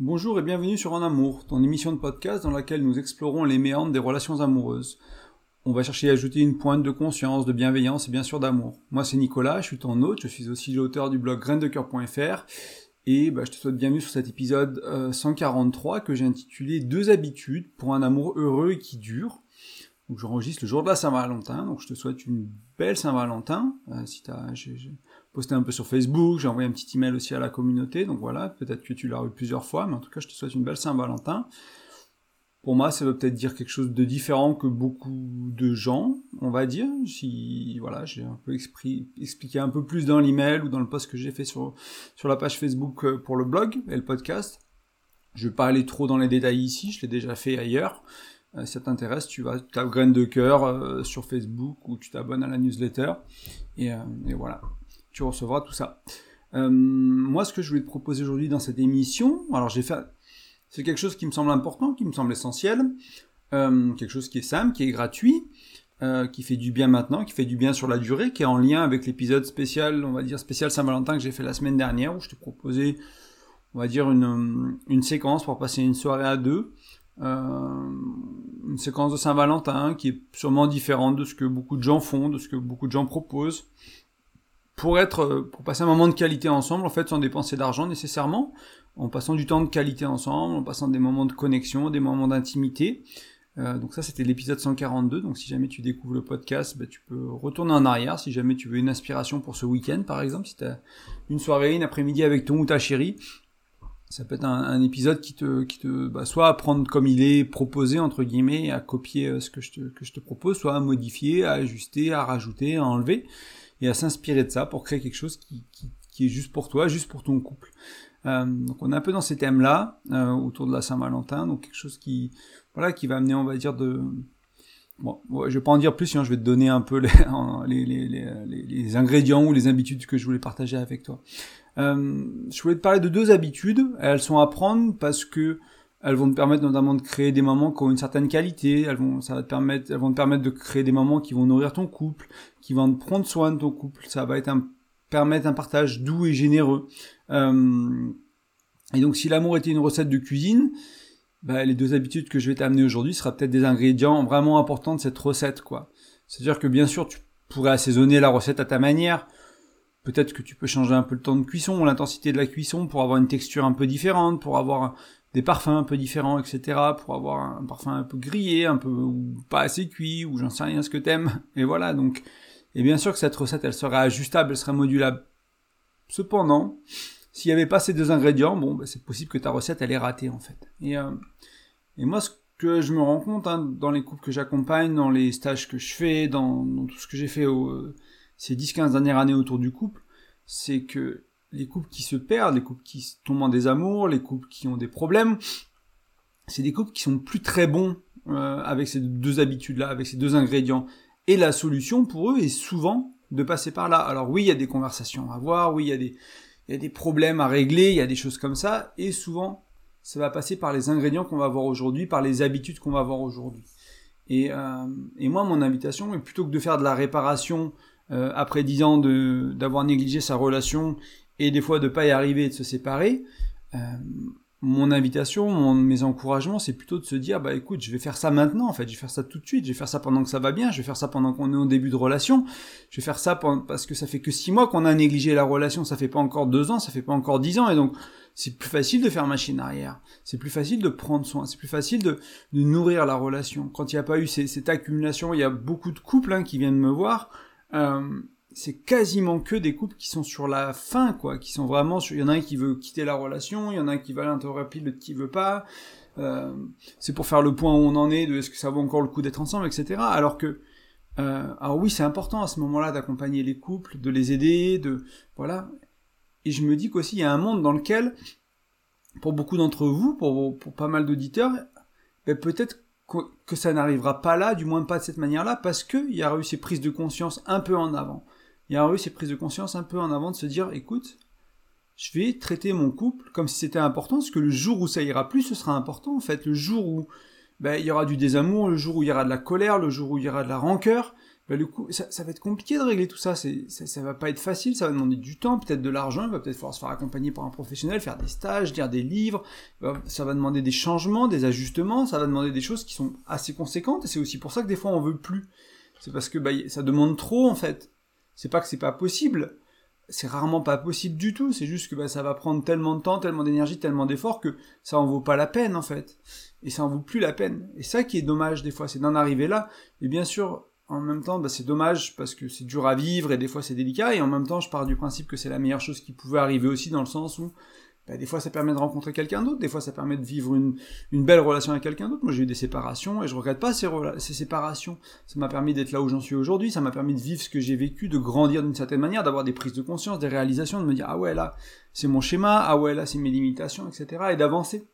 Bonjour et bienvenue sur En Amour, ton émission de podcast dans laquelle nous explorons les méandres des relations amoureuses. On va chercher à ajouter une pointe de conscience, de bienveillance et bien sûr d'amour. Moi c'est Nicolas, je suis ton hôte, je suis aussi l'auteur du blog graindecoeur.fr et bah, je te souhaite bienvenue sur cet épisode 143 euh, que j'ai intitulé Deux habitudes pour un amour heureux et qui dure. J'enregistre le jour de la Saint-Valentin, donc je te souhaite une belle Saint-Valentin. Euh, si t'as, posté un peu sur Facebook, j'ai envoyé un petit email aussi à la communauté, donc voilà, peut-être que tu l'as eu plusieurs fois, mais en tout cas, je te souhaite une belle Saint-Valentin. Pour moi, ça veut peut-être dire quelque chose de différent que beaucoup de gens, on va dire. Si voilà, j'ai un peu expliqué un peu plus dans l'email ou dans le post que j'ai fait sur sur la page Facebook euh, pour le blog et le podcast. Je vais pas aller trop dans les détails ici, je l'ai déjà fait ailleurs. Euh, si ça t'intéresse, tu vas taper graine de cœur euh, sur Facebook ou tu t'abonnes à la newsletter et, et voilà tu recevras tout ça. Euh, moi, ce que je voulais te proposer aujourd'hui dans cette émission, alors j'ai fait, c'est quelque chose qui me semble important, qui me semble essentiel, euh, quelque chose qui est simple, qui est gratuit, euh, qui fait du bien maintenant, qui fait du bien sur la durée, qui est en lien avec l'épisode spécial, on va dire spécial Saint-Valentin que j'ai fait la semaine dernière, où je te proposais, on va dire une, une séquence pour passer une soirée à deux. une séquence de Saint-Valentin qui est sûrement différente de ce que beaucoup de gens font, de ce que beaucoup de gens proposent, pour être, euh, pour passer un moment de qualité ensemble, en fait, sans dépenser d'argent nécessairement, en passant du temps de qualité ensemble, en passant des moments de connexion, des moments d'intimité. Euh, donc ça, c'était l'épisode 142. Donc si jamais tu découvres le podcast, bah, tu peux retourner en arrière. Si jamais tu veux une inspiration pour ce week-end, par exemple, si tu as une soirée, une après-midi avec ton ou ta chérie, ça peut être un, épisode qui te, qui te, bah, soit à prendre comme il est proposé entre guillemets, à copier euh, ce que je te, que je te propose, soit à modifier, à ajuster, à rajouter, à enlever et à s'inspirer de ça pour créer quelque chose qui, qui, est juste pour toi, juste pour ton couple. Euh, donc on est un peu dans ces thèmes-là euh, autour de la Saint-Valentin, donc quelque chose qui, voilà, qui va amener, on va dire, de Bon, je vais pas en dire plus, sinon je vais te donner un peu les, les, les, les, ingrédients ou les habitudes que je voulais partager avec toi. Euh, je voulais te parler de deux habitudes. Elles sont à prendre parce que elles vont te permettre notamment de créer des moments qui ont une certaine qualité. Elles vont, ça va te permettre, elles vont te permettre de créer des moments qui vont nourrir ton couple, qui vont te prendre soin de ton couple. Ça va être un, permettre un partage doux et généreux. Euh, et donc, si l'amour était une recette de cuisine, bah, les deux habitudes que je vais t'amener aujourd'hui sera peut-être des ingrédients vraiment importants de cette recette, quoi. C'est-à-dire que bien sûr, tu pourrais assaisonner la recette à ta manière. Peut-être que tu peux changer un peu le temps de cuisson, l'intensité de la cuisson pour avoir une texture un peu différente, pour avoir des parfums un peu différents, etc. pour avoir un parfum un peu grillé, un peu ou pas assez cuit, ou j'en sais rien ce que t'aimes. Et voilà, donc, et bien sûr que cette recette, elle serait ajustable, elle serait modulable. Cependant, s'il n'y avait pas ces deux ingrédients, bon, bah, c'est possible que ta recette, elle est ratée, en fait. Et, euh, et moi, ce que je me rends compte, hein, dans les couples que j'accompagne, dans les stages que je fais, dans, tout ce que j'ai fait au, ces 10-15 dernières années autour du couple, c'est que les couples qui se perdent, les couples qui tombent en désamour, les couples qui ont des problèmes, c'est des couples qui sont plus très bons euh, avec ces deux habitudes-là, avec ces deux ingrédients. Et la solution pour eux est souvent de passer par là. Alors oui, il y a des conversations à avoir, oui, il y a des, problèmes à régler, il y a des choses comme ça, et souvent, ça va passer par les ingrédients qu'on va avoir aujourd'hui, par les habitudes qu'on va avoir aujourd'hui. Et, euh, moi, mon invitation, plutôt que de faire de la réparation euh, après dix ans d'avoir négligé sa relation et des fois de pas y arriver et de se séparer, euh, mon invitation, mon, mes encouragements, c'est plutôt de se dire, bah écoute, je vais faire ça maintenant, en fait, je vais faire ça tout de suite, je vais faire ça pendant que ça va bien, je vais faire ça pendant qu'on est au début de relation, je vais faire ça parce que ça fait que six mois qu'on a négligé la relation, ça fait pas encore deux ans, ça fait pas encore dix ans, et donc c'est plus facile de faire machine arrière, c'est plus facile de prendre soin, c'est plus facile de, de, nourrir la relation. Quand il n'y a pas eu cette accumulation, il y a beaucoup de couples hein, qui viennent me voir, euh, c'est quasiment que des couples qui sont sur la fin, quoi, qui sont vraiment sur. Il y en a un qui veut quitter la relation, il y en a un qui va l'interrompre, l'autre qui veut pas. Euh, c'est pour faire le point où on en est, de est-ce que ça vaut encore le coup d'être ensemble, etc. Alors que, euh, alors oui, c'est important à ce moment-là d'accompagner les couples, de les aider, de voilà. Et je me dis qu'aussi il y a un monde dans lequel, pour beaucoup d'entre vous, pour, pour pas mal d'auditeurs, ben peut-être que ça n'arrivera pas là, du moins pas de cette manière-là, parce qu'il y a eu ces prises de conscience un peu en avant il y a eu ces prises de conscience un peu en avant de se dire, écoute, je vais traiter mon couple comme si c'était important, parce que le jour où ça ira plus, ce sera important en fait. Le jour où ben, il y aura du désamour, le jour où il y aura de la colère, le jour où il y aura de la rancœur, bah, du coup, ça, va être compliqué de régler tout ça. Ça, ça va pas être facile, ça va demander du temps, peut-être de l'argent, il va peut-être falloir se faire accompagner par un professionnel, faire des stages, lire des livres, ça va demander des changements, des ajustements, ça va demander des choses qui sont assez conséquentes, et c'est aussi pour ça que des fois on veut plus. C'est parce que bah, ça demande trop, en fait. C'est pas que c'est pas possible, c'est rarement pas possible du tout, c'est juste que bah, ça va prendre tellement de temps, tellement d'énergie, tellement d'efforts que ça en vaut pas la peine, en fait. Et ça en vaut plus la peine. Et ça qui est dommage des fois, c'est d'en arriver là. Et bien sûr, en même temps, bah, c'est dommage parce que c'est dur à vivre et des fois c'est délicat. Et en même temps, je pars du principe que c'est la meilleure chose qui pouvait arriver aussi dans le sens où bah, des fois ça permet de rencontrer quelqu'un d'autre, des fois ça permet de vivre une, une belle relation avec quelqu'un d'autre. Moi j'ai eu des séparations et je regrette pas ces, ces séparations. Ça m'a permis d'être là où j'en suis aujourd'hui, ça m'a permis de vivre ce que j'ai vécu, de grandir d'une certaine manière, d'avoir des prises de conscience, des réalisations, de me dire ah ouais là c'est mon schéma, ah ouais là c'est mes limitations, etc. et d'avancer.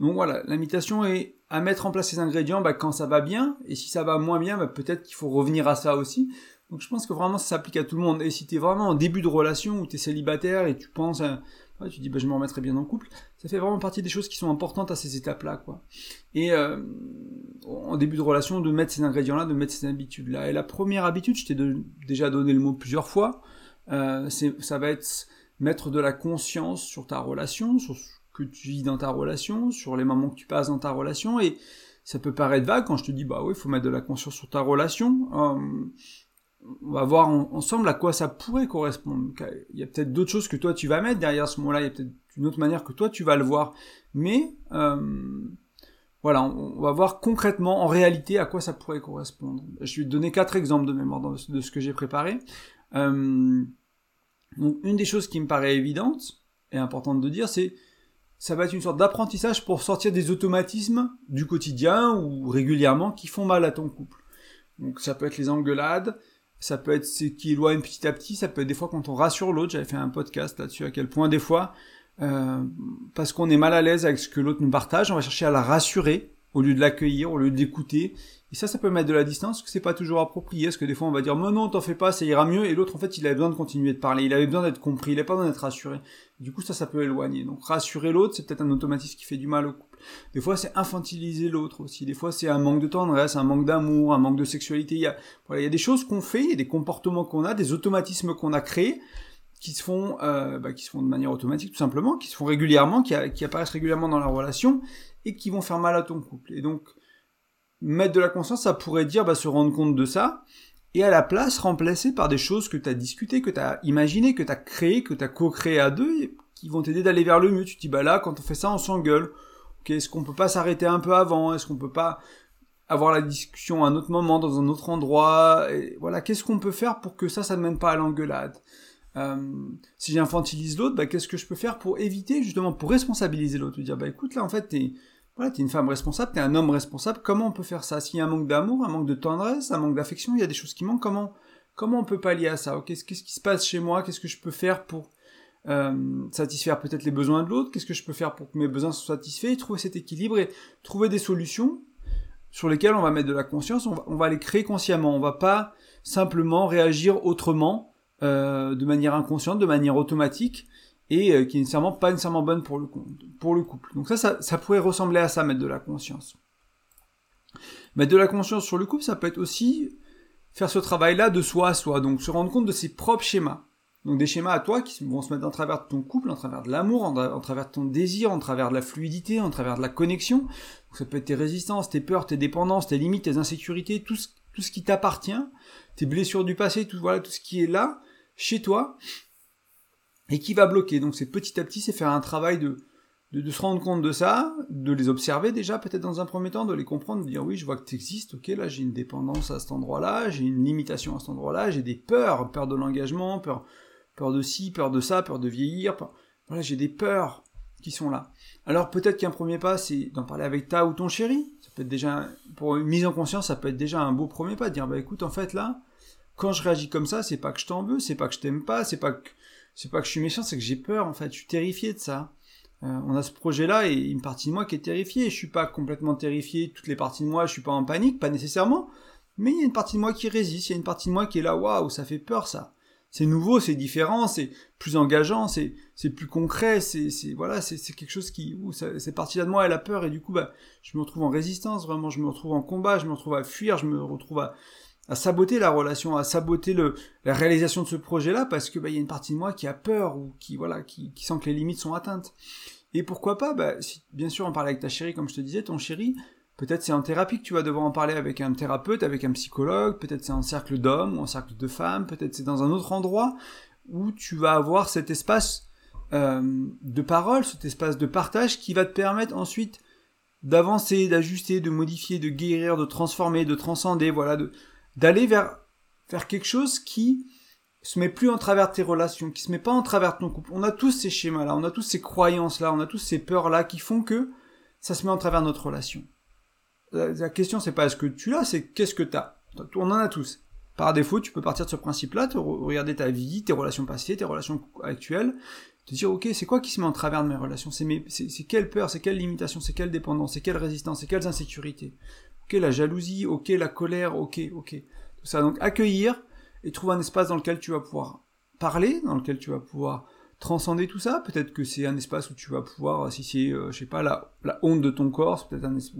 Donc voilà, l'invitation est à mettre en place ces ingrédients bah, quand ça va bien, et si ça va moins bien, bah, peut-être qu'il faut revenir à ça aussi. Donc je pense que vraiment ça s'applique à tout le monde. Et si tu vraiment en début de relation, où tu es célibataire et tu penses, à... tu dis bah, je me remettrai bien en couple, ça fait vraiment partie des choses qui sont importantes à ces étapes-là. quoi. Et euh, en début de relation, de mettre ces ingrédients-là, de mettre ces habitudes-là. Et la première habitude, je t'ai déjà donné le mot plusieurs fois, euh, ça va être mettre de la conscience sur ta relation, sur tu vis dans ta relation, sur les moments que tu passes dans ta relation, et ça peut paraître vague quand je te dis, bah oui, il faut mettre de la conscience sur ta relation. Euh, on va voir ensemble à quoi ça pourrait correspondre. Il y a peut-être d'autres choses que toi tu vas mettre derrière ce mot-là, il y a peut-être une autre manière que toi tu vas le voir. Mais euh, voilà, on, va voir concrètement, en réalité, à quoi ça pourrait correspondre. Je vais te donner quatre exemples de mémoire de ce que j'ai préparé. Euh, donc une des choses qui me paraît évidente et importante de dire, c'est ça va être une sorte d'apprentissage pour sortir des automatismes du quotidien ou régulièrement qui font mal à ton couple. Donc ça peut être les engueulades, ça peut être ce qui éloigne petit à petit, ça peut être des fois quand on rassure l'autre, j'avais fait un podcast là-dessus, à quel point des fois, euh, parce qu'on est mal à l'aise avec ce que l'autre nous partage, on va chercher à la rassurer au lieu de l'accueillir, au lieu d'écouter, et ça, ça peut mettre de la distance, que c'est pas toujours approprié, parce que des fois on va dire, non, non, t'en fais pas, ça ira mieux, et l'autre, en fait, il avait besoin de continuer de parler, il avait besoin d'être compris, il avait pas besoin d'être rassuré. Du coup, ça, ça peut éloigner. Donc, rassurer l'autre, c'est peut-être un automatisme qui fait du mal au couple. Des fois, c'est infantiliser l'autre aussi. Des fois, c'est un manque de tendresse, un manque d'amour, un manque de sexualité. Il y a, voilà, il y a des choses qu'on fait, il y a des comportements qu'on a, des automatismes qu'on a créés, qui se font, euh, bah, qui se font de manière automatique, tout simplement, qui se font régulièrement, qui, qui apparaissent régulièrement dans la relation, et qui vont faire mal à ton couple. Et donc, mettre de la conscience, ça pourrait dire bah, se rendre compte de ça, et à la place remplacer par des choses que tu as discutées, que tu as imaginées, que tu as créées, que tu as co-créées à deux, et qui vont t'aider d'aller vers le mieux. Tu te dis, bah là, quand on fait ça, on s'engueule. Est-ce qu'on peut pas s'arrêter un peu avant? Est-ce qu'on peut pas avoir la discussion à un autre moment, dans un autre endroit? Voilà, qu'est-ce qu'on peut faire pour que ça, ça ne mène pas à l'engueulade? Euh, si j'infantilise l'autre, bah, qu'est-ce que je peux faire pour éviter, justement, pour responsabiliser l'autre? Dire, bah écoute, là, en fait, t'es voilà, t'es une femme responsable, t'es un homme responsable, comment on peut faire ça? S'il y a un manque d'amour, un manque de tendresse, un manque d'affection, il y a des choses qui manquent, comment, comment on peut pallier à ça? Qu'est-ce qui se passe chez moi? Qu'est-ce que je peux faire pour euh, satisfaire peut-être les besoins de l'autre? Qu'est-ce que je peux faire pour que mes besoins soient satisfaits? Trouver cet équilibre et trouver des solutions sur lesquelles on va mettre de la conscience, on va, les créer consciemment, on va pas simplement réagir autrement, euh, de manière inconsciente, de manière automatique, et euh, qui est nécessairement pas nécessairement bonne pour le, couple. Donc ça, ça, ça pourrait ressembler à ça, mettre de la conscience. Mettre de la conscience sur le couple, ça peut être aussi faire ce travail-là de soi à soi, donc se rendre compte de ses propres schémas. Donc des schémas à toi qui vont se mettre en travers de ton couple, en travers de l'amour, en, travers de ton désir, en travers de la fluidité, en travers de la connexion. Donc ça peut être tes résistances, tes peurs, tes dépendances, tes limites, tes insécurités, tout ce, tout ce qui t'appartient, tes blessures du passé, tout voilà tout ce qui est là chez toi et qui va bloquer. Donc c'est petit à petit, c'est faire un travail de, de, se rendre compte de ça, de les observer déjà peut-être dans un premier temps, de les comprendre, de dire oui, je vois que tu existes, ok, là j'ai une dépendance à cet endroit-là, j'ai une limitation à cet endroit-là, j'ai des peurs, peur de l'engagement, peur, peur de ci, peur de ça, peur de vieillir, voilà, j'ai des peurs qui sont là. Alors peut-être qu'un premier pas, c'est d'en parler avec ta ou ton chéri. Ça peut être déjà, pour une mise en conscience, ça peut être déjà un beau premier pas, de dire bah écoute, en fait là, quand je réagis comme ça, c'est pas que je t'en veux, c'est pas que je t'aime pas, c'est pas que c'est pas que je suis méchant, c'est que j'ai peur en fait, je suis terrifié de ça. Euh, on a ce projet-là et une partie de moi qui est terrifiée. Je suis pas complètement terrifié, toutes les parties de moi, je suis pas en panique, pas nécessairement, mais il y a une partie de moi qui résiste, il y a une partie de moi qui est là, waouh, ça fait peur ça. C'est nouveau, c'est différent, c'est plus engageant, c'est c'est plus concret, c'est c'est voilà, c'est c'est quelque chose qui où cette partie-là de moi elle a peur et du coup bah je me retrouve en résistance vraiment, je me retrouve en combat, je me retrouve à fuir, je me retrouve à à saboter la relation, à saboter la réalisation de ce projet-là parce que bah, y a une partie de moi qui a peur ou qui voilà qui, sent que les limites sont atteintes. Et pourquoi pas bah, Bien sûr, on parle avec ta chérie, comme je te disais, ton chéri. Peut-être c'est en thérapie que tu vas devoir en parler avec un thérapeute, avec un psychologue. Peut-être c'est en cercle d'hommes ou en cercle de femmes. Peut-être c'est dans un autre endroit où tu vas avoir cet espace euh, de parole, cet espace de partage qui va te permettre ensuite d'avancer, d'ajuster, de modifier, de guérir, de transformer, de transcender, voilà, de d'aller vers quelque chose qui se met plus en travers de tes relations, qui se met pas en travers de ton couple. On a tous ces schémas-là, on a tous ces croyances-là, on a tous ces peurs-là qui font que ça se met en travers de notre relation. La, question c'est pas est-ce que tu l'as, c'est qu'est-ce que t'as. On en a tous. Par défaut, tu peux partir de ce principe-là, te regarder ta vie, tes relations passées, tes relations actuelles, te dire ok, c'est quoi qui se met en travers de mes relations? C'est quelle peur, c'est quelle limitation, c'est quelle dépendance, c'est quelle résistance, c'est quelles insécurités? Ok, la jalousie, ok, la colère, ok, ok. Tout ça, donc accueillir et trouver un espace dans lequel tu vas pouvoir parler, dans lequel tu vas pouvoir transcender tout ça. Peut-être que c'est un espace où tu vas pouvoir, si c'est, euh, je sais pas, la, la honte de ton corps, c'est peut-être un espace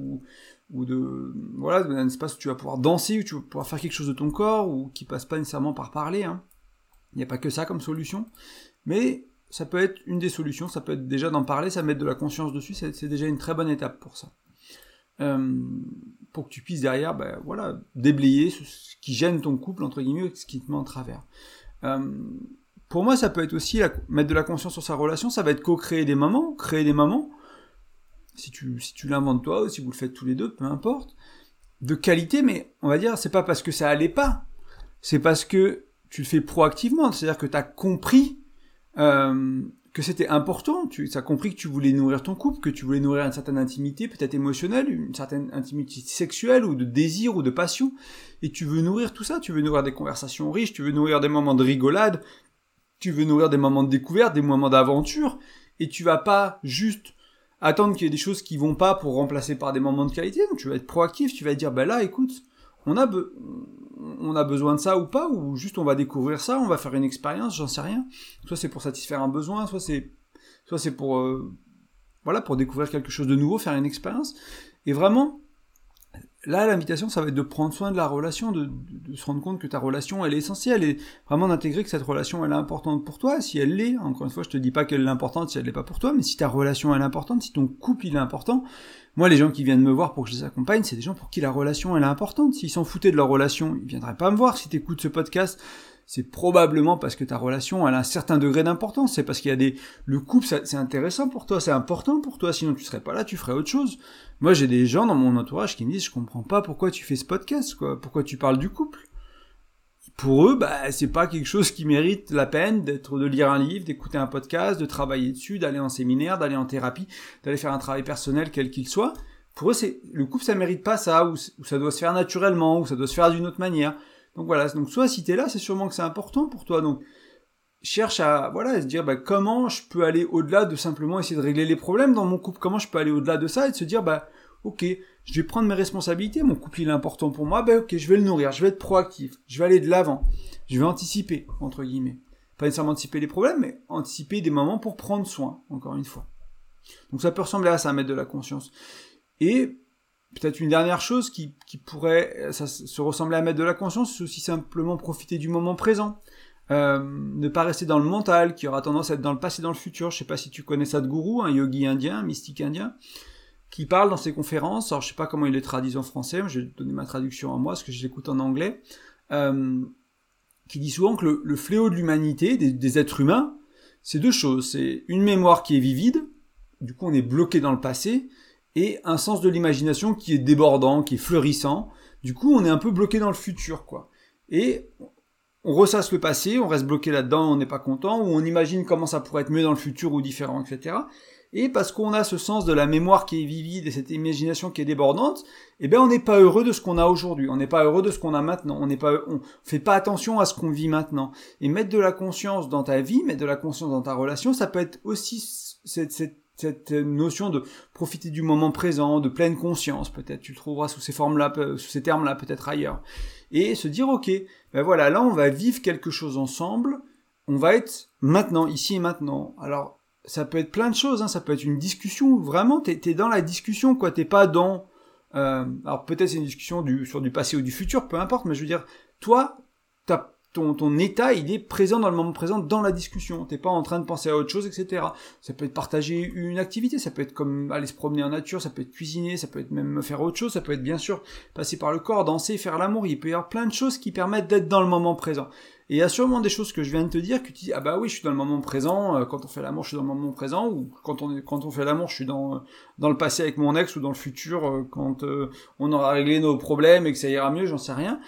où, de, voilà, un espace où tu vas pouvoir danser, où tu vas pouvoir faire quelque chose de ton corps, ou qui passe pas nécessairement par parler. Hein. Il n'y a pas que ça comme solution, mais ça peut être une des solutions. Ça peut être déjà d'en parler, ça mettre de la conscience dessus, c'est déjà une très bonne étape pour ça. Euh, pour que tu puisses derrière, ben, voilà, déblayer ce, qui gêne ton couple, entre guillemets, ce qui te met en travers. Euh, pour moi, ça peut être aussi mettre de la conscience sur sa relation, ça va être co-créer des moments, créer des moments, si tu, si tu l'inventes toi ou si vous le faites tous les deux, peu importe, de qualité, mais on va dire, c'est pas parce que ça allait pas, c'est parce que tu le fais proactivement, c'est-à-dire que tu as compris euh, que c'était important, tu as compris que tu voulais nourrir ton couple, que tu voulais nourrir une certaine intimité, peut-être émotionnelle, une certaine intimité sexuelle ou de désir ou de passion, et tu veux nourrir tout ça, tu veux nourrir des conversations riches, tu veux nourrir des moments de rigolade, tu veux nourrir des moments de découverte, des moments d'aventure, et tu vas pas juste attendre qu'il y ait des choses qui vont pas pour remplacer par des moments de qualité, donc tu vas être proactif, tu vas dire, bah là, écoute, on a, on a besoin de ça ou pas, ou juste on va découvrir ça, on va faire une expérience, j'en sais rien. Soit c'est pour satisfaire un besoin, soit c'est, soit c'est pour, euh, voilà, pour découvrir quelque chose de nouveau, faire une expérience. Et vraiment, là, l'invitation, ça va être de prendre soin de la relation, de, se rendre compte que ta relation, elle est essentielle, et vraiment d'intégrer que cette relation, elle est importante pour toi, si elle l'est, encore une fois, je te dis pas qu'elle est importante si elle l'est pas pour toi, mais si ta relation, elle est importante, si ton couple, il est important, moi, les gens qui viennent me voir pour que je les accompagne, c'est des gens pour qui la relation, elle est importante. S'ils s'en foutaient de leur relation, ils viendraient pas me voir. Si écoutes ce podcast, c'est probablement parce que ta relation, elle a un certain degré d'importance. C'est parce qu'il y a des, le couple, c'est intéressant pour toi, c'est important pour toi. Sinon, tu serais pas là, tu ferais autre chose. Moi, j'ai des gens dans mon entourage qui me disent, je comprends pas pourquoi tu fais ce podcast, quoi. Pourquoi tu parles du couple? Pour eux, bah, c'est pas quelque chose qui mérite la peine d'être, de lire un livre, d'écouter un podcast, de travailler dessus, d'aller en séminaire, d'aller en thérapie, d'aller faire un travail personnel quel qu'il soit. Pour eux, c'est, le couple, ça mérite pas ça, ou, ça doit se faire naturellement, ou ça doit se faire d'une autre manière. Donc voilà. Donc soit si t'es là, c'est sûrement que c'est important pour toi. Donc, cherche à, voilà, à se dire, bah, comment je peux aller au-delà de simplement essayer de régler les problèmes dans mon couple? Comment je peux aller au-delà de ça et de se dire, bah, ok, je vais prendre mes responsabilités, mon couple il est important pour moi, ben ok, je vais le nourrir, je vais être proactif, je vais aller de l'avant, je vais anticiper, entre guillemets. Pas nécessairement anticiper les problèmes, mais anticiper des moments pour prendre soin, encore une fois. Donc ça peut ressembler à ça, mettre de la conscience. Et peut-être une dernière chose qui, qui pourrait ça, se ressembler à mettre de la conscience, c'est aussi simplement profiter du moment présent. Euh, ne pas rester dans le mental, qui aura tendance à être dans le passé, dans le futur. Je sais pas si tu connais Sadhguru, un yogi indien, un mystique indien qui parle dans ses conférences, alors je sais pas comment il les traduit en français, mais je vais donner ma traduction à moi, parce que je l'écoute en anglais, euh, qui dit souvent que le, fléau de l'humanité, des, êtres humains, c'est deux choses. C'est une mémoire qui est vivide, du coup on est bloqué dans le passé, et un sens de l'imagination qui est débordant, qui est fleurissant, du coup on est un peu bloqué dans le futur, quoi. Et on ressasse le passé, on reste bloqué là-dedans, on n'est pas content, ou on imagine comment ça pourrait être mieux dans le futur ou différent, etc et parce qu'on a ce sens de la mémoire qui est vivide et cette imagination qui est débordante, eh ben on n'est pas heureux de ce qu'on a aujourd'hui, on n'est pas heureux de ce qu'on a maintenant, on n'est pas, on fait pas attention à ce qu'on vit maintenant. Et mettre de la conscience dans ta vie, mettre de la conscience dans ta relation, ça peut être aussi cette, cette, cette notion de profiter du moment présent, de pleine conscience, peut-être tu trouveras sous ces formes-là, sous ces termes-là, peut-être ailleurs, et se dire ok, ben voilà, là on va vivre quelque chose ensemble, on va être maintenant, ici et maintenant. Alors ça peut être plein de choses, hein. ça peut être une discussion, vraiment, t'es es dans la discussion, quoi, t'es pas dans Euh, alors peut-être c'est une discussion sur du passé ou du futur, peu importe, mais je veux dire, toi, t'as ton, ton état, il est présent dans le moment présent, dans la discussion. T'es pas en train de penser à autre chose, etc. Ça peut être partager une activité, ça peut être comme aller se promener en nature, ça peut être cuisiner, ça peut être même faire autre chose, ça peut être bien sûr passer par le corps, danser, faire l'amour. Il peut y avoir plein de choses qui permettent d'être dans le moment présent. Et il y a sûrement des choses que je viens de te dire que tu dis ah bah oui je suis dans le moment présent euh, quand on fait l'amour je suis dans le moment présent ou quand on quand on fait l'amour je suis dans dans le passé avec mon ex ou dans le futur euh, quand euh, on aura réglé nos problèmes et que ça ira mieux j'en sais rien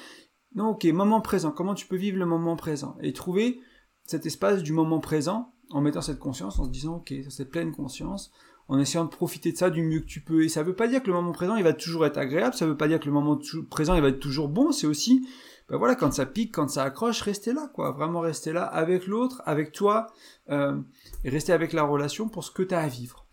non, ok, moment présent. Comment tu peux vivre le moment présent? Et trouver cet espace du moment présent en mettant cette conscience, en se disant, ok, cette pleine conscience, en essayant de profiter de ça du mieux que tu peux. Et ça veut pas dire que le moment présent, il va toujours être agréable, ça veut pas dire que le moment présent, il va être toujours bon, c'est aussi, ben voilà, quand ça pique, quand ça accroche, rester là, quoi. Vraiment rester là avec l'autre, avec toi, euh, et rester avec la relation pour ce que tu as à vivre.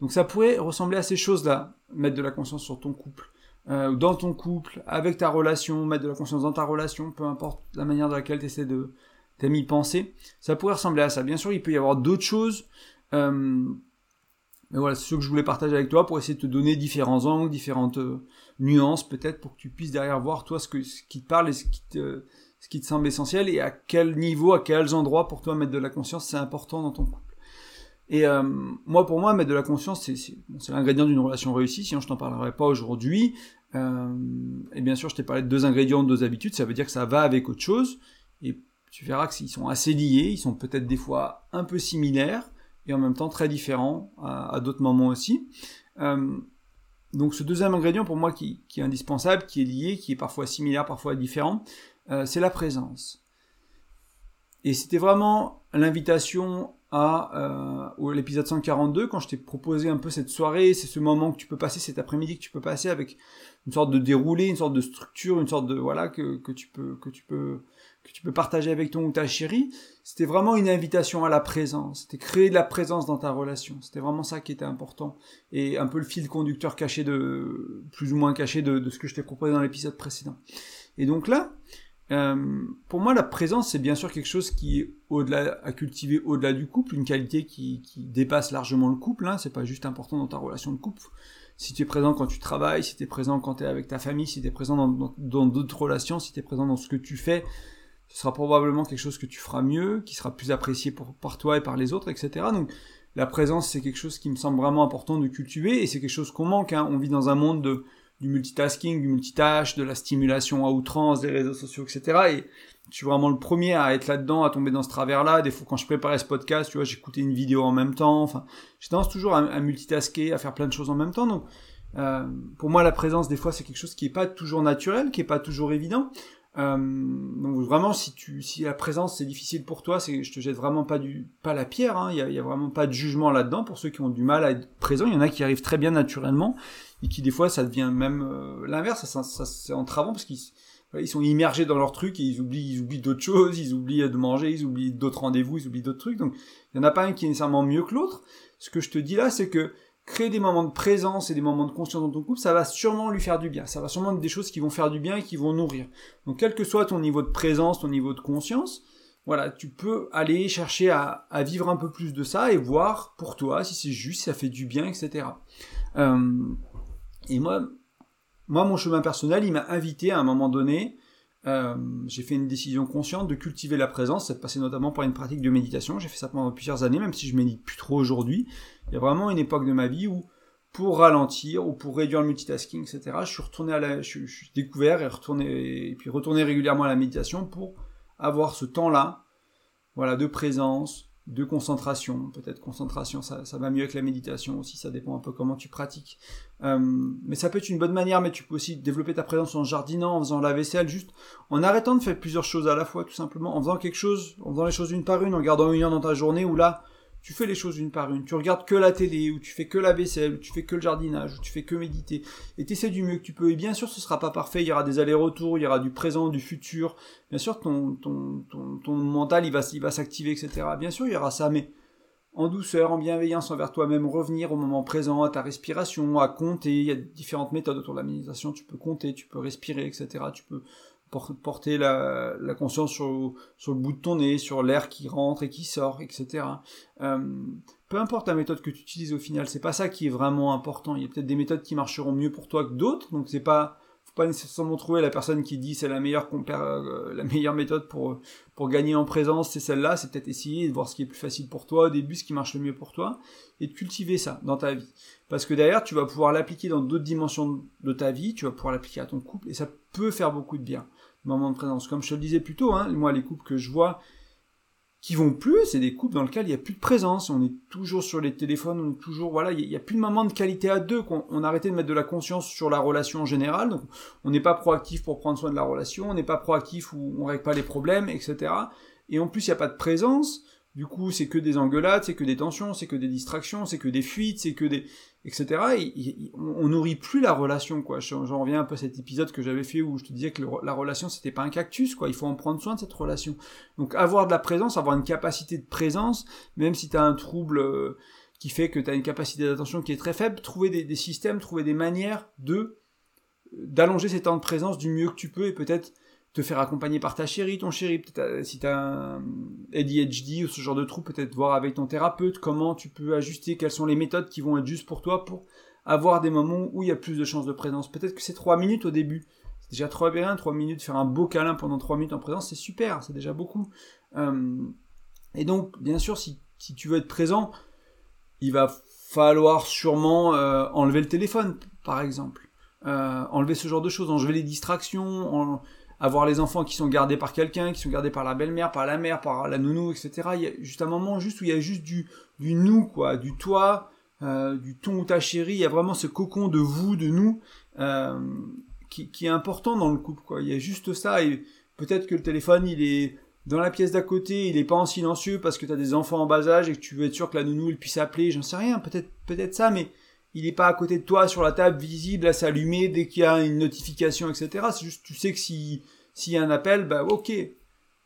Donc ça pourrait ressembler à ces choses-là, mettre de la conscience sur ton couple, euh, dans ton couple, avec ta relation, mettre de la conscience dans ta relation, peu importe la manière dans laquelle tu essaies de t'aimer penser, ça pourrait ressembler à ça. Bien sûr, il peut y avoir d'autres choses, euh, mais voilà, c'est ce que je voulais partager avec toi pour essayer de te donner différents angles, différentes euh, nuances, peut-être pour que tu puisses derrière voir toi ce, que, ce qui te parle et ce qui te, ce qui te semble essentiel et à quel niveau, à quels endroits pour toi mettre de la conscience, c'est important dans ton couple. Et euh, moi, pour moi, mettre de la conscience, c'est, l'ingrédient d'une relation réussie. Sinon, je t'en parlerai pas aujourd'hui. Euh, et bien sûr, je t'ai parlé de deux ingrédients, de deux habitudes, ça veut dire que ça va avec autre chose, et tu verras qu'ils sont assez liés, ils sont peut-être des fois un peu similaires, et en même temps très différents à, d'autres moments aussi. Euh, donc ce deuxième ingrédient pour moi qui, est indispensable, qui est lié, qui est parfois similaire, parfois différent, c'est la présence. Et c'était vraiment l'invitation à euh, l'épisode 142 quand je t'ai proposé un peu cette soirée, c'est ce moment que tu peux passer cet après-midi que tu peux passer avec une sorte de déroulé, une sorte de structure, une sorte de voilà que, que tu peux que tu peux que tu peux partager avec ton ou ta chérie. C'était vraiment une invitation à la présence. C'était créer de la présence dans ta relation. C'était vraiment ça qui était important et un peu le fil conducteur caché de plus ou moins caché de, de ce que je t'ai proposé dans l'épisode précédent. Et donc là, euh, pour moi, la présence, c'est bien sûr quelque chose qui est au-delà, à cultiver au-delà du couple, une qualité qui, qui dépasse largement le couple. Hein, c'est pas juste important dans ta relation de couple. Si tu es présent quand tu travailles, si tu es présent quand tu es avec ta famille, si tu es présent dans d'autres relations, si tu es présent dans ce que tu fais, ce sera probablement quelque chose que tu feras mieux, qui sera plus apprécié pour, par toi et par les autres, etc. Donc la présence, c'est quelque chose qui me semble vraiment important de cultiver, et c'est quelque chose qu'on manque. Hein. On vit dans un monde de du multitasking, du multitâche, de la stimulation à outrance, des réseaux sociaux, etc. Et je suis vraiment le premier à être là-dedans, à tomber dans ce travers-là. Des fois, quand je préparais ce podcast, tu vois, j'écoutais une vidéo en même temps. Enfin, j'ai tendance toujours à, multitasker, à faire plein de choses en même temps. Donc, euh, pour moi, la présence, des fois, c'est quelque chose qui est pas toujours naturel, qui est pas toujours évident. Euh, donc vraiment, si tu, si la présence c'est difficile pour toi, c'est, je te jette vraiment pas du, pas la pierre. Hein. Il y, a, y, a, vraiment pas de jugement là-dedans pour ceux qui ont du mal à être présents. Il y en a qui arrivent très bien naturellement et qui des fois ça devient même euh, l'inverse, ça, ça, c'est entravant parce qu'ils ils sont immergés dans leur truc et ils oublient, ils oublient d'autres choses, ils oublient de manger, ils oublient d'autres rendez-vous, ils oublient d'autres trucs. Donc il y en a pas un qui est nécessairement mieux que l'autre. Ce que je te dis là, c'est que créer des moments de présence et des moments de conscience dans ton couple, ça va sûrement lui faire du bien. Ça va sûrement être des choses qui vont faire du bien et qui vont nourrir. Donc quel que soit ton niveau de présence, ton niveau de conscience, voilà, tu peux aller chercher à, vivre un peu plus de ça et voir pour toi si c'est juste, si ça fait du bien, etc. Euh, et moi, moi, mon chemin personnel, il m'a invité à un moment donné, euh, j'ai fait une décision consciente de cultiver la présence, ça passait notamment par une pratique de méditation, j'ai fait ça pendant plusieurs années, même si je médite plus trop aujourd'hui. Il y a vraiment une époque de ma vie où, pour ralentir ou pour réduire le multitasking, etc., je suis retourné à la, je, suis découvert et retourné, et puis retourné régulièrement à la méditation pour avoir ce temps-là, voilà, de présence, de concentration. Peut-être concentration, ça, ça, va mieux avec la méditation aussi, ça dépend un peu comment tu pratiques. Euh, mais ça peut être une bonne manière, mais tu peux aussi développer ta présence en jardinant, en faisant la vaisselle, juste en arrêtant de faire plusieurs choses à la fois, tout simplement, en faisant quelque chose, en faisant les choses une par une, en gardant une heure dans ta journée où là, tu fais les choses une par une, tu regardes que la télé, ou tu fais que la vaisselle, ou tu fais que le jardinage, ou tu fais que méditer, et tu essaies du mieux que tu peux. Et bien sûr, ce sera pas parfait, il y aura des allers-retours, il y aura du présent, du futur. Bien sûr, ton, ton, ton, ton mental, il va, il va s'activer, etc. Bien sûr, il y aura ça, mais en douceur, en bienveillance envers toi-même, revenir au moment présent, à ta respiration, à compter. Il y a différentes méthodes autour de la méditation. Tu peux compter, tu peux respirer, etc. Tu peux porter la, conscience sur, le bout de ton nez, sur l'air qui rentre et qui sort, etc. Euh, peu importe la méthode que tu utilises au final, c'est pas ça qui est vraiment important. Il y a peut-être des méthodes qui marcheront mieux pour toi que d'autres, donc c'est pas pas nécessairement trouver la personne qui dit c'est la meilleure euh, la meilleure méthode pour pour gagner en présence, c'est celle-là, c'est peut-être essayer de voir ce qui est plus facile pour toi au début, ce qui marche le mieux pour toi et de cultiver ça dans ta vie. Parce que derrière, tu vas pouvoir l'appliquer dans d'autres dimensions de ta vie, tu vas pouvoir l'appliquer à ton couple et ça peut faire beaucoup de bien. Moment de présence, comme je te le disais plus tôt, hein, moi les couples que je vois qui vont plus, c'est des couples dans lesquels il n'y a plus de présence, on est toujours sur les téléphones, on est toujours, voilà, il n'y a, plus de moment de qualité à deux, on arrêté de mettre de la conscience sur la relation en général, donc on n'est pas proactif pour prendre soin de la relation, on n'est pas proactif où on règle pas les problèmes, etc. Et en plus, il n'y a pas de présence, du coup, c'est que des engueulades, c'est que des tensions, c'est que des distractions, c'est que des fuites, c'est que des, etc. Et, on, nourrit plus la relation, quoi. J'en reviens un peu à cet épisode que j'avais fait où je te disais que la relation c'était pas un cactus, quoi. Il faut en prendre soin de cette relation. Donc avoir de la présence, avoir une capacité de présence, même si tu as un trouble euh, qui fait que tu as une capacité d'attention qui est très faible, trouver des, des systèmes, trouver des manières de d'allonger ces temps de présence du mieux que tu peux et peut-être te faire accompagner par ta chérie, ton chéri, peut-être euh, si tu as un ADHD ou ce genre de trouble, peut-être voir avec ton thérapeute comment tu peux ajuster, quelles sont les méthodes qui vont être justes pour toi pour avoir des moments où il y a plus de chances de présence. Peut-être que c'est trois minutes au début. C'est déjà trop bien, trois minutes, faire un beau câlin pendant trois minutes en présence, c'est super, c'est déjà beaucoup. Euh, et donc, bien sûr, si, tu veux être présent, il va falloir sûrement euh, enlever le téléphone, par exemple. enlever ce genre de choses, enlever les distractions, en, avoir les enfants qui sont gardés par quelqu'un, qui sont gardés par la belle-mère, par la mère, par la nounou, etc. Il y a juste un moment juste où il y a juste du, du nous, quoi, du toi, euh, du ton ou ta chérie. Il y a vraiment ce cocon de vous, de nous, euh, qui, est important dans le couple, quoi. Il y a juste ça et peut-être que le téléphone, il est dans la pièce d'à côté, il est pas en silencieux parce que tu as des enfants en bas âge et que tu veux être sûr que la nounou elle puisse appeler, j'en sais rien, peut-être peut-être ça, mais il n'est pas à côté de toi sur la table visible à s'allumer dès qu'il y a une notification, etc. C'est juste, tu sais que si s'il y a un appel, bah ok,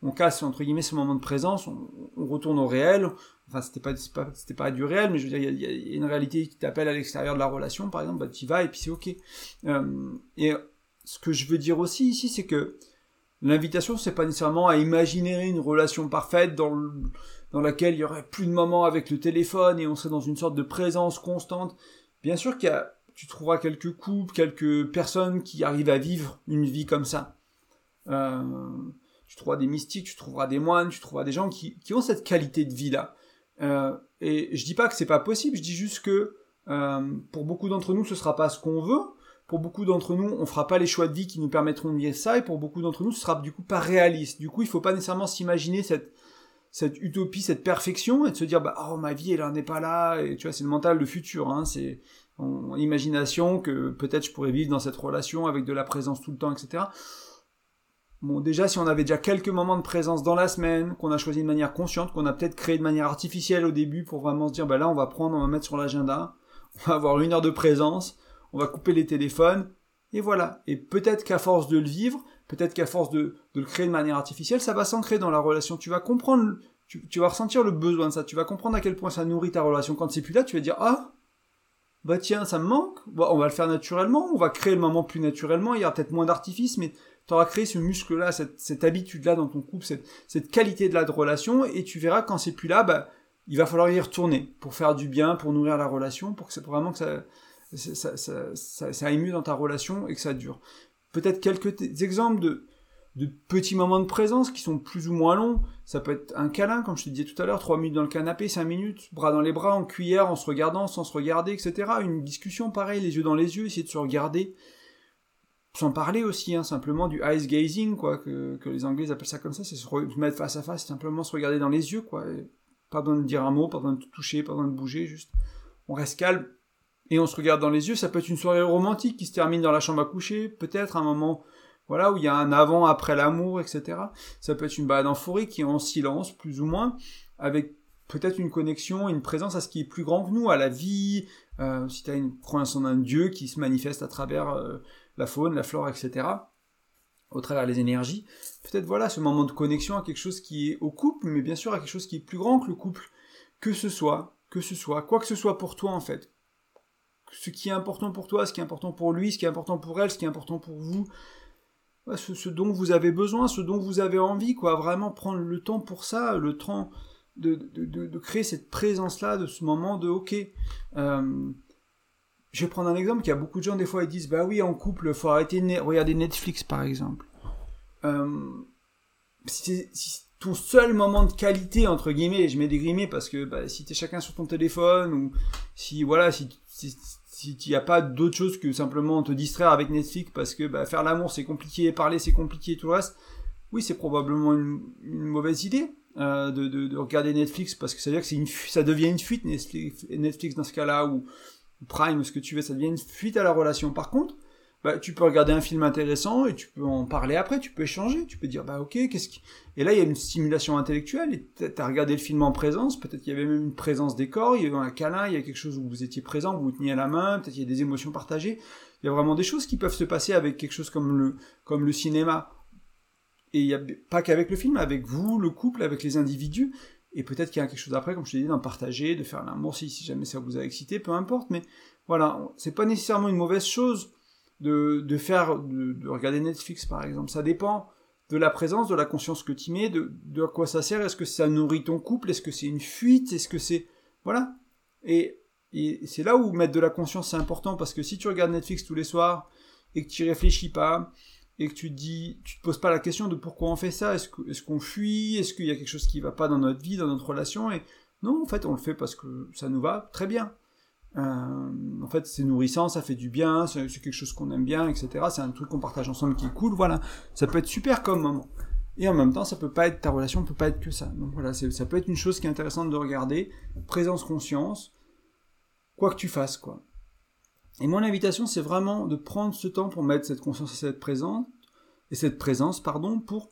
on casse entre guillemets ce moment de présence, on, retourne au réel. Enfin, c'était pas, c'était pas, du réel, mais je veux dire, il y, a, une réalité qui t'appelle à l'extérieur de la relation, par exemple, bah tu vas et puis c'est ok. Euh, et ce que je veux dire aussi ici, c'est que l'invitation, c'est pas nécessairement à imaginer une relation parfaite dans dans laquelle il y aurait plus de moments avec le téléphone et on serait dans une sorte de présence constante. Bien sûr qu'il y a, tu trouveras quelques couples, quelques personnes qui arrivent à vivre une vie comme ça. Euh, tu trouveras des mystiques, tu trouveras des moines, tu trouveras des gens qui, qui ont cette qualité de vie-là. Euh, et je dis pas que c'est pas possible, je dis juste que euh, pour beaucoup d'entre nous, ce sera pas ce qu'on veut. Pour beaucoup d'entre nous, on fera pas les choix de vie qui nous permettront de vivre ça, et pour beaucoup d'entre nous, ce sera du coup pas réaliste. Du coup, il faut pas nécessairement s'imaginer cette cette utopie, cette perfection, et de se dire bah oh ma vie elle en est pas là, et tu vois c'est le mental, le futur, hein, c'est en imagination que peut-être je pourrais vivre dans cette relation avec de la présence tout le temps, etc. Bon, déjà, si on avait déjà quelques moments de présence dans la semaine, qu'on a choisi de manière consciente, qu'on a peut-être créé de manière artificielle au début pour vraiment se dire, bah là, on va prendre, on va mettre sur l'agenda, on va avoir une heure de présence, on va couper les téléphones, et voilà. Et peut-être qu'à force de le vivre, peut-être qu'à force de, le créer de manière artificielle, ça va s'ancrer dans la relation. Tu vas comprendre, tu, vas ressentir le besoin de ça. Tu vas comprendre à quel point ça nourrit ta relation. Quand c'est plus là, tu vas dire, ah, bah tiens, ça me manque. Bah, on va le faire naturellement. On va créer le moment plus naturellement. Il y aura peut-être moins d'artifice, mais tu auras créé ce muscle-là, cette, habitude-là dans ton couple, cette, qualité-là de relation, et tu verras quand c'est plus là, bah, il va falloir y retourner pour faire du bien, pour nourrir la relation, pour que c'est vraiment que ça, ça, aille mieux dans ta relation et que ça dure. Peut-être quelques exemples de, de petits moments de présence qui sont plus ou moins longs. Ça peut être un câlin, comme je te disais tout à l'heure, trois minutes dans le canapé, cinq minutes, bras dans les bras, en cuillère, en se regardant, sans se regarder, etc. Une discussion pareil, les yeux dans les yeux, essayer de se regarder, sans parler aussi, hein, simplement du ice gazing, quoi, que, que, les Anglais appellent ça comme ça, c'est se mettre face à face, simplement se regarder dans les yeux, quoi. pas besoin de dire un mot, pas besoin de toucher, pas besoin de bouger, juste on reste calme et on se regarde dans les yeux. Ça peut être une soirée romantique qui se termine dans la chambre à coucher, peut-être un moment, voilà, où il y a un avant, après l'amour, etc. Ça peut être une balade en forêt qui est en silence, plus ou moins, avec peut-être une connexion, une présence à ce qui est plus grand que nous, à la vie, euh, si tu as une croyance en un Dieu qui se manifeste à travers euh, la faune, la flore, etc., au travers des énergies, peut-être voilà ce moment de connexion à quelque chose qui est au couple, mais bien sûr à quelque chose qui est plus grand que le couple, que ce soit, que ce soit, quoi que ce soit pour toi en fait. Ce qui est important pour toi, ce qui est important pour lui, ce qui est important pour elle, ce qui est important pour vous, ce, dont vous avez besoin, ce dont vous avez envie, quoi. Vraiment prendre le temps pour ça, le temps de, de, créer cette présence-là, de ce moment de OK. Euh, je vais prendre un exemple qu'il y a beaucoup de gens, des fois, ils disent Bah oui, en couple, faut arrêter de regarder Netflix, par exemple. Euh, si, ton seul moment de qualité, entre guillemets, et je mets des guillemets parce que bah, si t'es chacun sur ton téléphone, ou si, voilà, si, si, si n'y a pas d'autre chose que simplement te distraire avec Netflix parce que bah, faire l'amour c'est compliqué, parler c'est compliqué, tout le reste, oui, c'est probablement une, mauvaise idée euh, de, de, regarder Netflix parce que ça veut dire que ça devient une fuite Netflix, Netflix dans ce cas-là ou Prime, ce que tu veux, ça devient une fuite à la relation. Par contre, bah, tu peux regarder un film intéressant et tu peux en parler après, tu peux échanger, tu peux dire bah ok, qu'est-ce qui... Et là il y a une stimulation intellectuelle, et t'as regardé le film en présence, peut-être qu'il y avait même une présence des corps, il y avait un câlin, il y a quelque chose où vous étiez présent, vous vous teniez la main, peut-être il y a des émotions partagées, il y a vraiment des choses qui peuvent se passer avec quelque chose comme le, comme le cinéma. Et il y a pas qu'avec le film, avec vous, le couple, avec les individus, et peut-être qu'il y a quelque chose après, comme je te dis, d'en partager, de faire l'amour si, si jamais ça vous a excité, peu importe, mais voilà, c'est pas nécessairement une mauvaise chose de, de faire, de, de, regarder Netflix par exemple. Ça dépend de la présence, de la conscience que tu mets, de, de quoi ça sert. Est-ce que ça nourrit ton couple? Est-ce que c'est une fuite? Est-ce que c'est... Voilà. Et, et c'est là où mettre de la conscience c'est important parce que si tu regardes Netflix tous les soirs et que tu réfléchis pas et que tu te dis, tu te poses pas la question de pourquoi on fait ça, est-ce qu'on est qu'on fuit, est-ce qu'il y a quelque chose qui va pas dans notre vie, dans notre relation, et non, en fait, on le fait parce que ça nous va très bien. Euh, en fait, c'est nourrissant, ça fait du bien, c'est quelque chose qu'on aime bien, etc. C'est un truc qu'on partage ensemble qui est cool, voilà. Ça peut être super comme moment. Et en même temps, ça peut pas être ta relation, peut pas être que ça. Donc voilà, ça peut être une chose qui est intéressante de regarder. Présence, conscience, quoi que tu fasses, quoi. Et mon invitation, c'est vraiment de prendre ce temps pour mettre cette conscience et cette présence, et cette présence, pardon, pour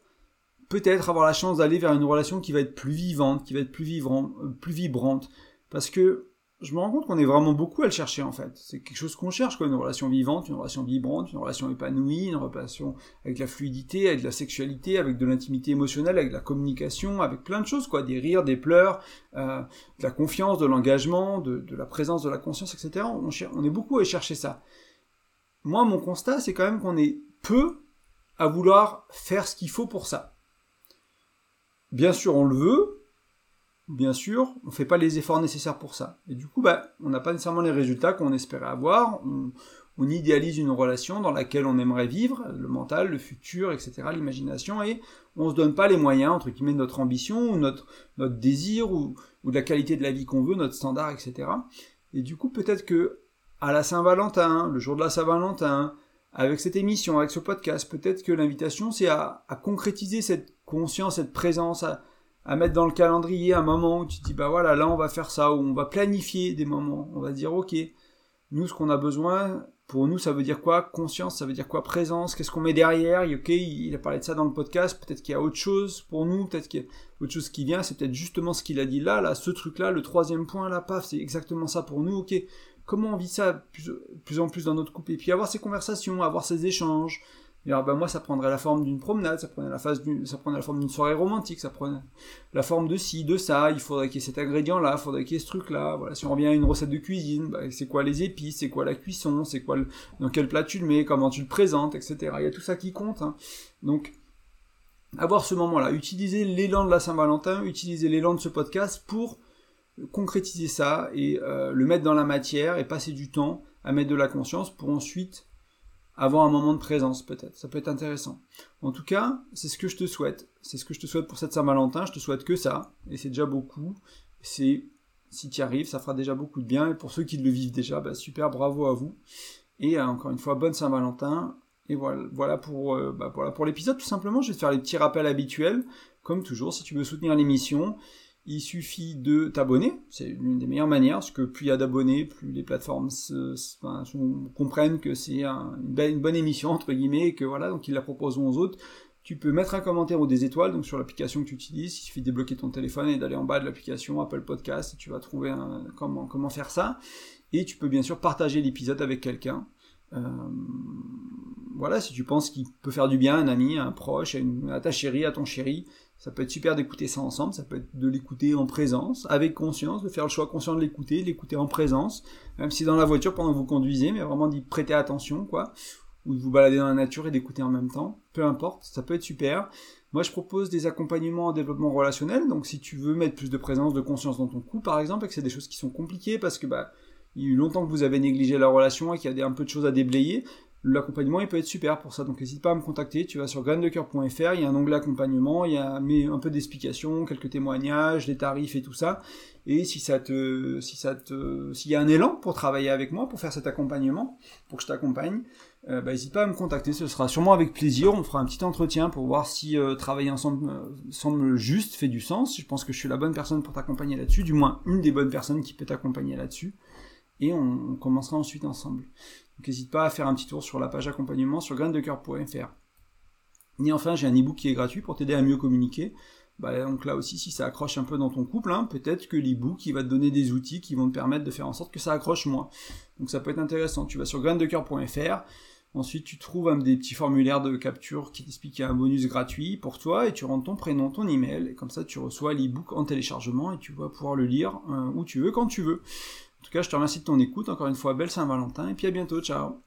peut-être avoir la chance d'aller vers une relation qui va être plus vivante, qui va être plus, euh, plus vibrante. Parce que je me rends compte qu'on est vraiment beaucoup à le chercher en fait. C'est quelque chose qu'on cherche, quoi, une relation vivante, une relation vibrante, une relation épanouie, une relation avec la fluidité, avec la sexualité, avec de l'intimité émotionnelle, avec de la communication, avec plein de choses, quoi, des rires, des pleurs, euh, de la confiance, de l'engagement, de, de, la présence, de la conscience, etc. On est beaucoup à chercher ça. Moi, mon constat, c'est quand même qu'on est peu à vouloir faire ce qu'il faut pour ça. Bien sûr, on le veut, bien sûr, on fait pas les efforts nécessaires pour ça. Et du coup, bah, on n'a pas nécessairement les résultats qu'on espérait avoir. On, idéalise une relation dans laquelle on aimerait vivre, le mental, le futur, etc., l'imagination, et on se donne pas les moyens, entre guillemets, de notre ambition, ou notre, notre désir, ou, ou de la qualité de la vie qu'on veut, notre standard, etc. Et du coup, peut-être que à la Saint-Valentin, le jour de la Saint-Valentin, avec cette émission, avec ce podcast, peut-être que l'invitation, c'est à, concrétiser cette conscience, cette présence, à mettre dans le calendrier un moment où tu te dis bah voilà là on va faire ça ou on va planifier des moments. On va dire ok nous ce qu'on a besoin pour nous ça veut dire quoi? Conscience ça veut dire quoi? Présence qu'est-ce qu'on met derrière? Ok il a parlé de ça dans le podcast peut-être qu'il y a autre chose pour nous peut-être qu'il y a autre chose qui vient c'est peut-être justement ce qu'il a dit là là ce truc là le troisième point là paf c'est exactement ça pour nous ok. Comment on vit ça plus, plus en plus dans notre couple? Et puis avoir ces conversations avoir ces échanges alors, ben moi, ça prendrait la forme d'une promenade, ça prendrait la, phase ça prendrait la forme d'une soirée romantique, ça prendrait la forme de ci, de ça, il faudrait qu'il y ait cet ingrédient-là, il faudrait qu'il y ait ce truc-là. Voilà. Si on revient à une recette de cuisine, ben, c'est quoi les épices, c'est quoi la cuisson, c'est quoi dans quel plat tu le mets, comment tu le présentes, etc. Il y a tout ça qui compte. Hein. Donc, avoir ce moment-là, utiliser l'élan de la Saint-Valentin, utiliser l'élan de ce podcast pour concrétiser ça et euh, le mettre dans la matière et passer du temps à mettre de la conscience pour ensuite avoir un moment de présence peut-être. Ça peut être intéressant. En tout cas, c'est ce que je te souhaite. C'est ce que je te souhaite pour cette Saint-Valentin. Je te souhaite que ça. Et c'est déjà beaucoup. C'est, si tu y arrives, ça fera déjà beaucoup de bien. Et pour ceux qui le vivent déjà, bah, super, bravo à vous. Et euh, encore une fois, bonne Saint-Valentin. Et voilà, voilà pour, euh, bah, voilà pour l'épisode. Tout simplement, je vais te faire les petits rappels habituels. Comme toujours, si tu veux soutenir l'émission, il suffit de t'abonner, c'est l'une des meilleures manières, parce que plus il y a d'abonnés, plus les plateformes comprennent que c'est une, bonne émission, entre guillemets, et que voilà, donc ils la proposeront aux autres. Tu peux mettre un commentaire ou des étoiles donc sur l'application que tu utilises. Il suffit de débloquer ton téléphone et d'aller en bas de l'application Apple Podcast et tu vas trouver comment, faire ça. Et tu peux bien sûr partager l'épisode avec quelqu'un. Euh, voilà, si tu penses qu'il peut faire du bien à un ami, à un proche, à ta chérie, à ton chéri, ça peut être super d'écouter ça ensemble, ça peut être de l'écouter en présence, avec conscience, de faire le choix conscient de l'écouter, l'écouter en présence, même si dans la voiture pendant que vous conduisez, mais vraiment d'y prêter attention, quoi. ou de vous balader dans la nature et d'écouter en même temps. Peu importe, ça peut être super. Moi, je propose des accompagnements en développement relationnel. Donc, si tu veux mettre plus de présence, de conscience dans ton couple, par exemple, et que c'est des choses qui sont compliquées parce que bah, il y a eu longtemps que vous avez négligé la relation et qu'il y a un peu de choses à déblayer, l'accompagnement il peut être super pour ça. Donc n'hésite pas à me contacter, tu vas sur graindecoeur.fr, il y a un onglet accompagnement, il y a un peu d'explications, quelques témoignages, des tarifs et tout ça. Et si ça te, si ça te, s'il y a un élan pour travailler avec moi, pour faire cet accompagnement, pour que je t'accompagne, euh, bah, n'hésite pas à me contacter, ce sera sûrement avec plaisir. On fera un petit entretien pour voir si euh, travailler ensemble euh, semble juste, fait du sens. Je pense que je suis la bonne personne pour t'accompagner là-dessus, du moins une des bonnes personnes qui peut t'accompagner là-dessus. Et on, on commencera ensuite ensemble. Donc n'hésite pas à faire un petit tour sur la page accompagnement sur graindecoeur.fr. Et enfin, j'ai un ebook qui est gratuit pour t'aider à mieux communiquer. Bah, donc là aussi, si ça accroche un peu dans ton couple, hein, peut-être que l'ebook il va te donner des outils qui vont te permettre de faire en sorte que ça accroche moins. Donc ça peut être intéressant. Tu vas sur graindecoeur.fr. Ensuite, tu trouves un des petits formulaires de capture qui t'explique qu'il y a un bonus gratuit pour toi et tu rentres ton prénom, ton email et comme ça tu reçois l'ebook en téléchargement et tu vas pouvoir le lire euh, où tu veux, quand tu veux. En tout cas, je te remercie de ton écoute. Encore une fois, belle Saint-Valentin et puis à bientôt. Ciao